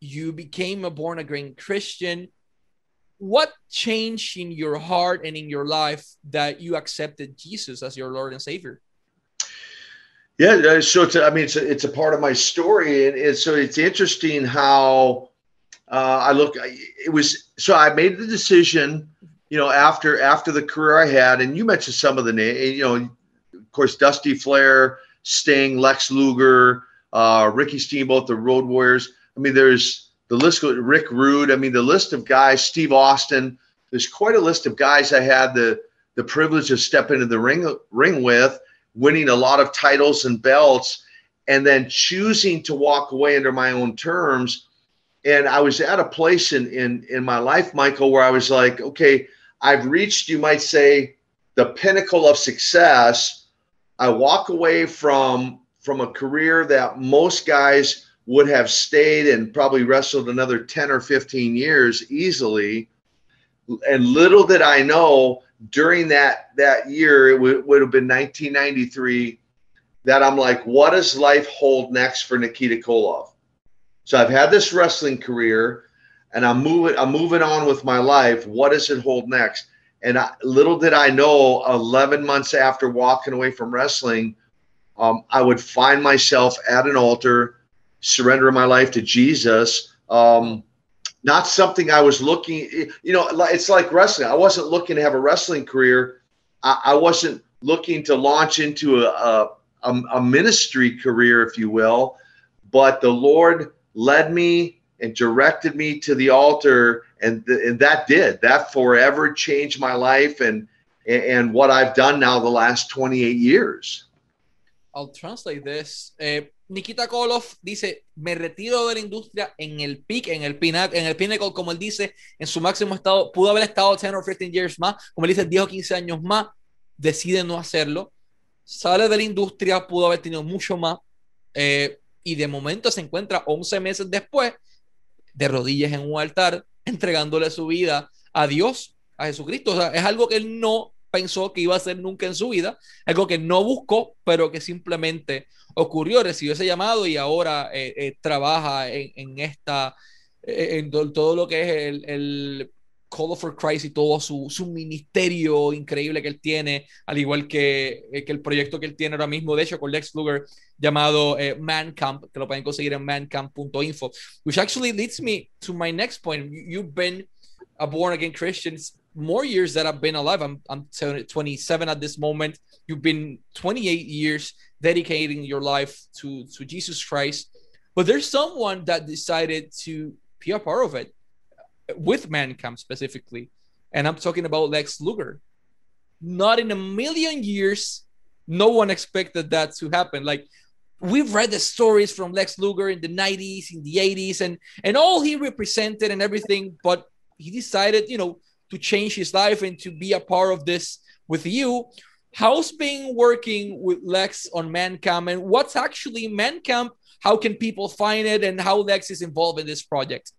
you became a born again Christian. what changed in your heart and in your life that you accepted Jesus as your Lord and Savior? Yeah, so I mean, it's a, it's a part of my story, and, and so it's interesting how uh, I look. It was so I made the decision, you know, after after the career I had, and you mentioned some of the name, you know, of course, Dusty Flair, Sting, Lex Luger, uh, Ricky Steamboat, the Road Warriors. I mean, there's the list Rick Rude. I mean, the list of guys, Steve Austin. There's quite a list of guys I had the the privilege of stepping into the ring ring with, winning a lot of titles and belts, and then choosing to walk away under my own terms. And I was at a place in in in my life, Michael, where I was like, okay, I've reached, you might say, the pinnacle of success. I walk away from from a career that most guys would have stayed and probably wrestled another 10 or 15 years easily. And little did I know during that that year, it would, would have been 1993, that I'm like, what does life hold next for Nikita Koloff? So I've had this wrestling career, and I'm moving I'm moving on with my life. What does it hold next? And I, little did I know, 11 months after walking away from wrestling, um, I would find myself at an altar surrendering my life to Jesus. Um, not something I was looking, you know, it's like wrestling. I wasn't looking to have a wrestling career. I, I wasn't looking to launch into a, a, a ministry career, if you will. But the Lord led me and directed me to the altar, and, th- and that did. That forever changed my life and what I've done now the last 28 years. I'll translate this. Eh, Nikita Koloff dice, me retiro de la industria en el peak, en el pinnacle, en el pinnacle, como él dice, en su máximo estado, pudo haber estado 10 o 15 years más, como él dice, 10 o 15 años más, decide no hacerlo, sale de la industria, pudo haber tenido mucho más, eh, y de momento se encuentra 11 meses después, de rodillas en un altar, entregándole su vida a Dios, a Jesucristo. O sea, es algo que él no pensó que iba a hacer nunca en su vida, algo que no buscó, pero que simplemente ocurrió, recibió ese llamado y ahora eh, eh, trabaja en, esta, eh, en todo lo que es el Koloff for Christ y todo su, su, ministerio increíble que él tiene, al igual que, que, el proyecto que él tiene ahora mismo, de hecho, con Lex Luger, llamado eh, Man Camp, que lo pueden conseguir en mancamp.info, which actually leads me to my next point. You've been a born again Christian more years that I've been alive. I'm, I'm 27 at this moment. You've been 28 years dedicating your life to, to Jesus Christ. But there's someone that decided to be a part of it with Mancamp specifically. And I'm talking about Lex Luger. Not in a million years, no one expected that to happen. Like we've read the stories from Lex Luger in the 90s, in the 80s, and and all he represented and everything, but he decided, you know, to change his life and to be a part of this with you. How's been working with Lex on Mancamp and what's actually Mancamp? How can people find it and how Lex is involved in this project?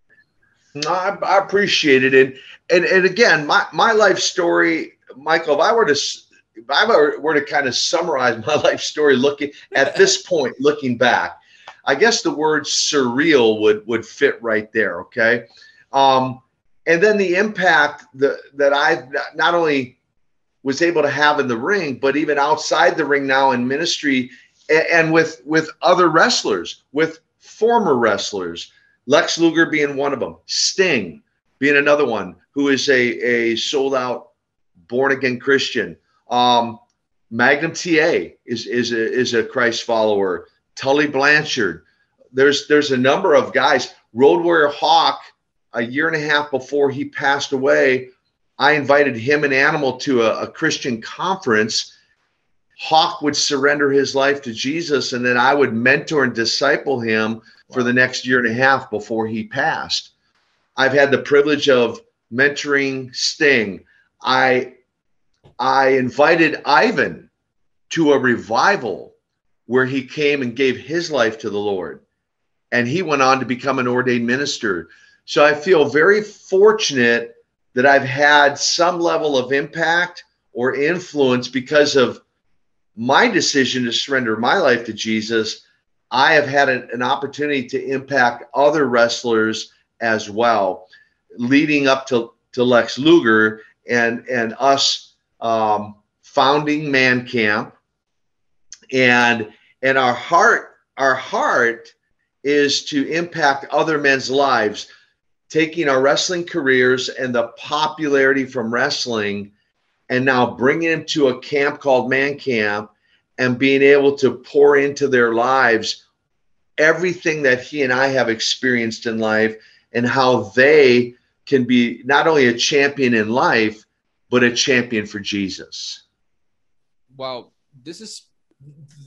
I, I appreciate it. And, and, and again, my, my life story, Michael, if I were to, if I were to kind of summarize my life story looking at this point, looking back, I guess the word surreal would, would fit right there. Okay. Um, and then the impact that, that I not only was able to have in the ring, but even outside the ring now in ministry and, and with, with other wrestlers, with former wrestlers, Lex Luger being one of them, Sting being another one who is a, a sold out born again Christian. Um, Magnum TA is, is, a, is a Christ follower. Tully Blanchard. There's, there's a number of guys. Road Warrior Hawk, a year and a half before he passed away, I invited him and Animal to a, a Christian conference. Hawk would surrender his life to Jesus, and then I would mentor and disciple him for the next year and a half before he passed. I've had the privilege of mentoring Sting. I I invited Ivan to a revival where he came and gave his life to the Lord. And he went on to become an ordained minister. So I feel very fortunate that I've had some level of impact or influence because of my decision to surrender my life to Jesus I have had an, an opportunity to impact other wrestlers as well, leading up to, to Lex Luger and and us um, founding Man Camp, and and our heart our heart is to impact other men's lives, taking our wrestling careers and the popularity from wrestling, and now bringing them to a camp called Man Camp, and being able to pour into their lives everything that he and I have experienced in life and how they can be not only a champion in life, but a champion for Jesus. Wow. This is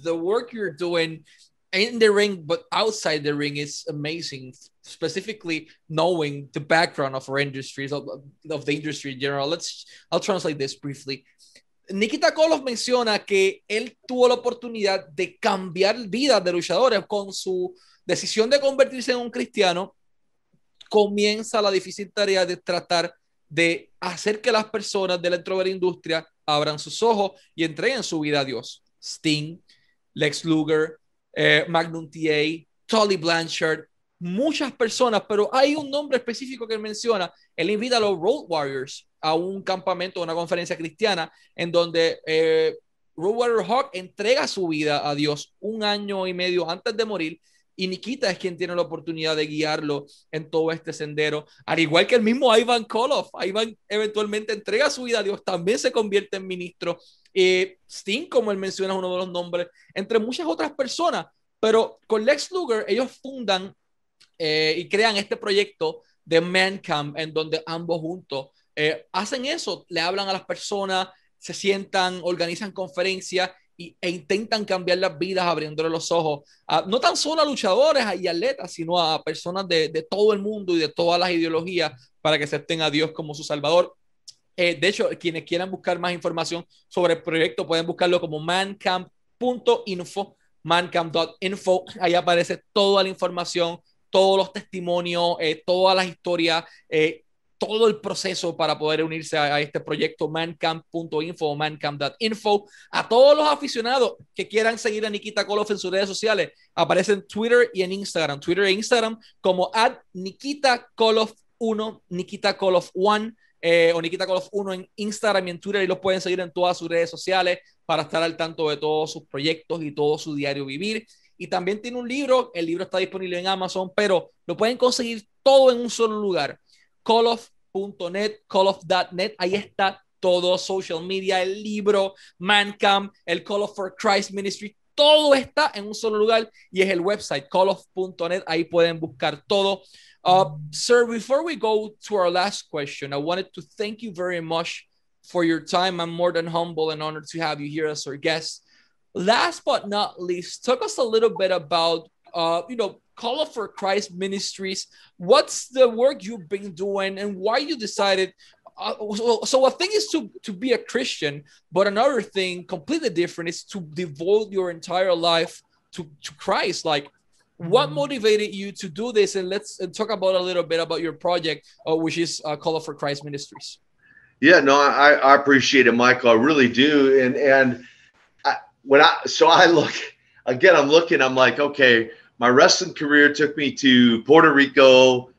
the work you're doing in the ring, but outside the ring is amazing. Specifically, knowing the background of our industries, of, the industry in general. Let's, I'll translate this briefly. Nikita Koloff menciona que él tuvo la oportunidad de cambiar vidas de luchadores con su decisión de convertirse en un cristiano. Comienza la difícil tarea de tratar de hacer que las personas dentro de la industria abran sus ojos y entreguen su vida a Dios. Sting, Lex Luger, eh, Magnum TA, Tolly Blanchard, muchas personas, pero hay un nombre específico que menciona. Él invita a los Road Warriors a un campamento, una conferencia cristiana, en donde eh, Road Warrior Hawk entrega su vida a Dios un año y medio antes de morir. Y Nikita es quien tiene la oportunidad de guiarlo en todo este sendero, al igual que el mismo Ivan Koloff. Ivan eventualmente entrega su vida a Dios, también se convierte en ministro. Eh, Sting, como él menciona, es uno de los nombres, entre muchas otras personas. Pero con Lex Luger, ellos fundan eh, y crean este proyecto de Man Camp, en donde ambos juntos eh, hacen eso, le hablan a las personas, se sientan, organizan conferencias y, e intentan cambiar las vidas abriéndole los ojos, a, no tan solo a luchadores y atletas, sino a personas de, de, todo el mundo y de todas las ideologías para que acepten a Dios como su Salvador. Eh, de hecho, quienes quieran buscar más información sobre el proyecto pueden buscarlo como mancamp.info, mancamp.info, ahí aparece toda la información todos los testimonios, eh, todas las historias. Eh, todo el proceso para poder unirse a, este proyecto mancamp.info mancamp.info. A todos los aficionados que quieran seguir a Nikita Koloff en sus redes sociales, aparece en Twitter y en Instagram. Twitter e Instagram como at Nikita Koloff 1, Nikita Koloff 1. Eh, o Nikita Koloff 1 en Instagram y en Twitter y los pueden seguir en todas sus redes sociales para estar al tanto de todos sus proyectos y todo su diario vivir. Y también tiene un libro, el libro está disponible en Amazon, pero lo pueden conseguir todo en un solo lugar calloff.net, calloff.net, ahí está todo, social media, el libro, Mancam, el Call of for Christ Ministry, todo está en un solo lugar y es el website calloff.net, ahí pueden buscar todo. Uh, sir, before we go to our last question, I wanted to thank you very much for your time. I'm more than humble and honored to have you here as our guest. Last but not least, talk us a little bit about, uh, you know, Koloff for Christ Ministries. What's the work you've been doing and why you decided? Uh, so, so a thing is to to be a Christian, but another thing completely different is to devote your entire life to to Christ. Like, what mm-hmm. motivated you to do this? And let's talk about a little bit about your project, uh, which is uh, Koloff for Christ Ministries. Yeah, no, I, I appreciate it, Michael. I really do. And and I, when I so I look again, I'm looking. I'm like, okay, my wrestling career took me to Puerto Rico,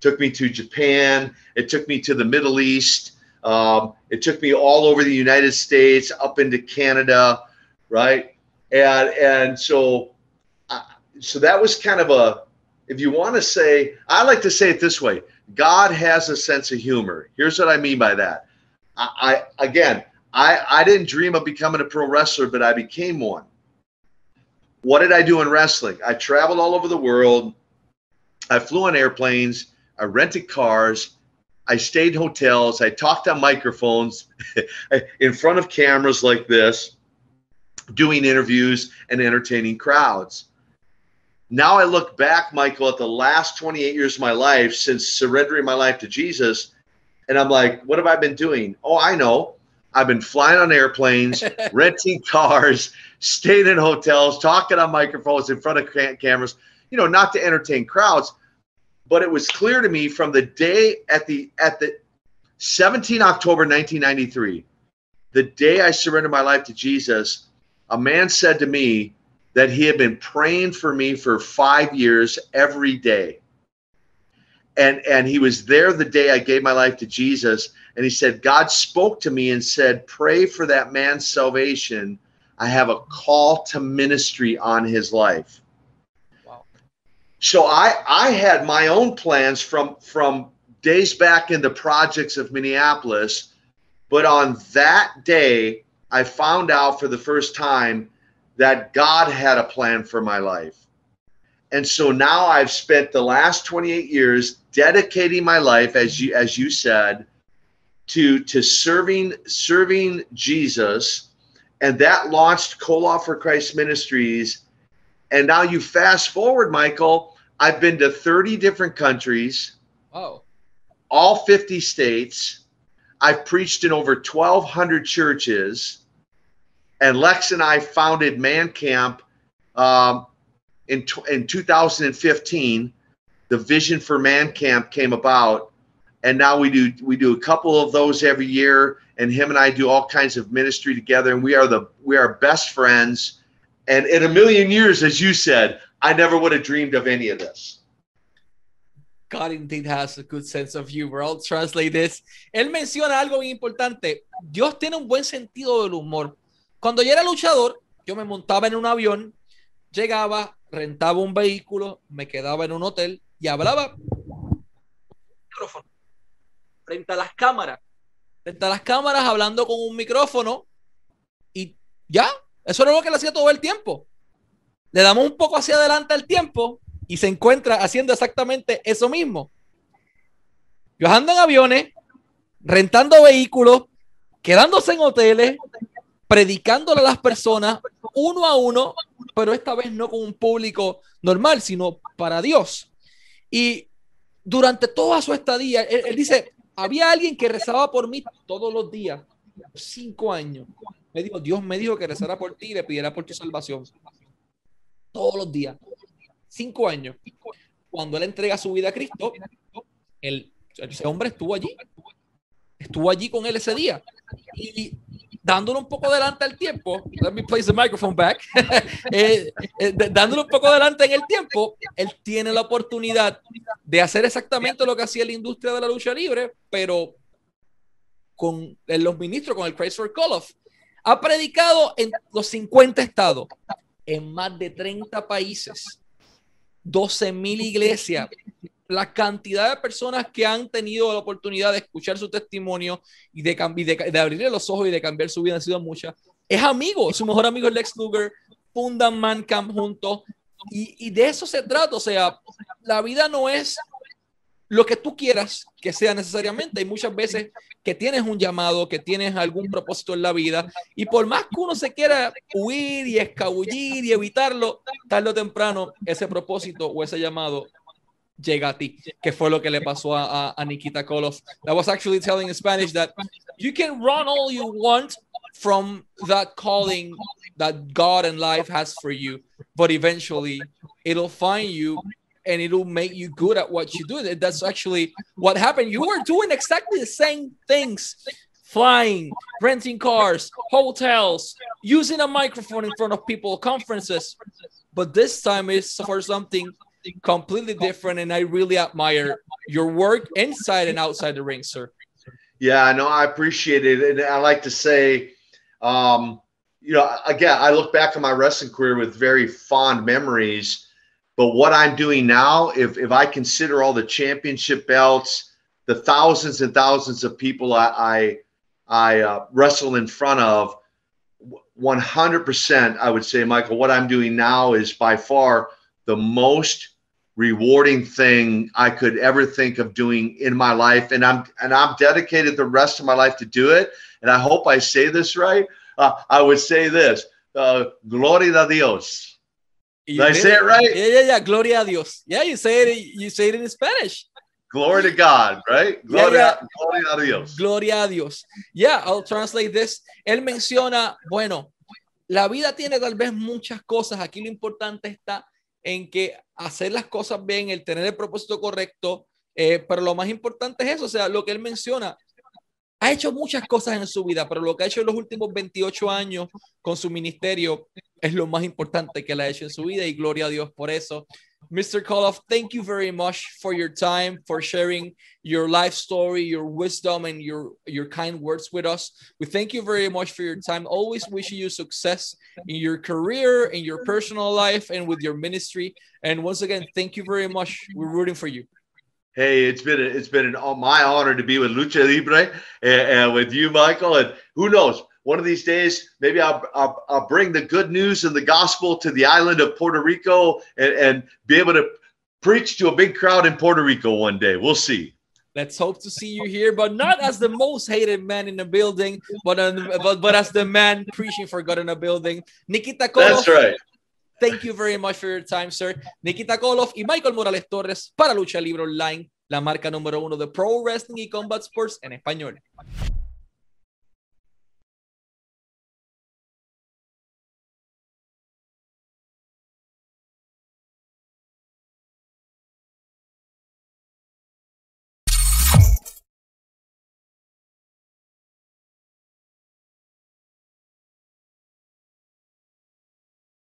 took me to Japan, it took me to the Middle East, um, it took me all over the United States, up into Canada, right? And and so, so that was kind of a, if you want to say, I like to say it this way: God has a sense of humor. Here's what I mean by that. I, I again, I I didn't dream of becoming a pro wrestler, but I became one what did I do in wrestling? I traveled all over the world. I flew on airplanes. I rented cars. I stayed in hotels. I talked on microphones in front of cameras like this, doing interviews and entertaining crowds. Now I look back, Michael, at the last 28 years of my life since surrendering my life to Jesus, and I'm like, what have I been doing? Oh, I know. I've been flying on airplanes, renting cars, staying in hotels, talking on microphones in front of cameras, you know, not to entertain crowds. But it was clear to me from the day at the at the 17 October 1993, the day I surrendered my life to Jesus, a man said to me that he had been praying for me for five years every day. And and he was there the day I gave my life to Jesus and he said, God spoke to me and said, Pray for that man's salvation. I have a call to ministry on his life. Wow. So I, I had my own plans from, from days back in the projects of Minneapolis. But on that day, I found out for the first time that God had a plan for my life. And so now I've spent the last 28 years dedicating my life, as you as you said, to to serving serving Jesus, and that launched Koloff for Christ Ministries. And now you fast forward, Michael. I've been to 30 different countries. Oh. All 50 states. I've preached in over 1,200 churches. And Lex and I founded Man Camp um, in, in 2015. The vision for Man Camp came about and now we do we do a couple of those every year and him and I do all kinds of ministry together and we are the we are best friends and in a million years as you said I never would have dreamed of any of this God indeed has a good sense of humor. I'll translate this. Él menciona algo muy importante. Dios tiene un buen sentido del humor. Cuando yo era luchador, yo me montaba en un avión, llegaba, rentaba un vehículo, me quedaba en un hotel y hablaba micrófono frente a las cámaras, frente a las cámaras hablando con un micrófono y ya, eso era lo que le hacía todo el tiempo. Le damos un poco hacia adelante el tiempo y se encuentra haciendo exactamente eso mismo. Viajando en aviones, rentando vehículos, quedándose en hoteles, predicándole a las personas uno a uno, pero esta vez no con un público normal, sino para Dios. Y durante toda su estadía, él dice, había alguien que rezaba por mí todos los días, cinco años. Me dijo, Dios me dijo que rezara por ti y le pidiera por tu salvación. Todos los días. Cinco años. Cuando él entrega su vida a Cristo, él Ese hombre estuvo allí. Estuvo allí con él ese día. Y dándole un poco adelante al tiempo, let me place the microphone back, eh, eh, dándole un poco adelante en el tiempo, él tiene la oportunidad de hacer exactamente lo que hacía la industria de la lucha libre, pero con los ministros, con el Chrysler Coloff. Ha predicado en los 50 estados, en más de 30 países, 12 mil iglesias, la cantidad de personas que han tenido la oportunidad de escuchar su testimonio y de, de, de abrirle los ojos y de cambiar su vida han sido muchas. Es amigo, su mejor amigo es Lex Luger, fundan Mancamp juntos y, y de eso se trata. O sea, la vida no es lo que tú quieras que sea necesariamente. Hay muchas veces que tienes un llamado, que tienes algún propósito en la vida y por más que uno se quiera huir y escabullir y evitarlo, tarde o temprano ese propósito o ese llamado llega a ti, que fue lo que le pasó a, a, Nikita Koloff. I was actually telling in Spanish that you can run all you want from that calling that God and life has for you, but eventually it'll find you and it'll make you good at what you do. That's actually what happened. You were doing exactly the same things flying, renting cars, hotels, using a microphone in front of people, conferences. But this time is for something completely different, and I really admire your work inside and outside the ring, sir. Yeah, no, I appreciate it, and I like to say, um, you know, again, I look back on my wrestling career with very fond memories. But what I'm doing now, if if I consider all the championship belts, the thousands and thousands of people I I, I uh, wrestle in front of, 100%, I would say, Michael, what I'm doing now is by far the most rewarding thing I could ever think of doing in my life, and I'm and I'm dedicated the rest of my life to do it. And I hope I say this right. Uh, I would say this: uh, Gloria a Dios. Did I say it right? Yeah, yeah, yeah. Gloria a Dios. Yeah, you say it. You say it in Spanish. Glory to God, right? Gloria, yeah, yeah. Gloria a Dios. Gloria a Dios. Yeah, I'll translate this. Él menciona, bueno, la vida tiene tal vez muchas cosas. Aquí lo importante está en que hacer las cosas bien, el tener el propósito correcto, eh, pero lo más importante es eso, o sea, lo que él menciona, ha hecho muchas cosas en su vida, pero lo que ha hecho en los últimos 28 años con su ministerio es lo más importante que le ha hecho en su vida y gloria a Dios por eso. Mr. Koloff, thank you very much for your time, for sharing your life story, your wisdom, and your, your kind words with us. We thank you very much for your time. Always wishing you success in your career, in your personal life, and with your ministry. And once again, thank you very much. We're rooting for you. Hey, it's been a, it's been an, my honor to be with Lucha Libre and, and with you, Michael. And who knows, one of these days, maybe I'll, I'll, I'll, bring the good news and the gospel to the island of Puerto Rico and, and be able to preach to a big crowd in Puerto Rico one day. We'll see. Let's hope to see you here, but not as the most hated man in the building, but uh, but, but as the man preaching for God in the building. Nikita Koloff. That's right. Thank you very much for your time, sir. Nikita Koloff y Michael Morales Torres para Lucha Libre Online, la marca número uno de Pro Wrestling y Combat Sports en español.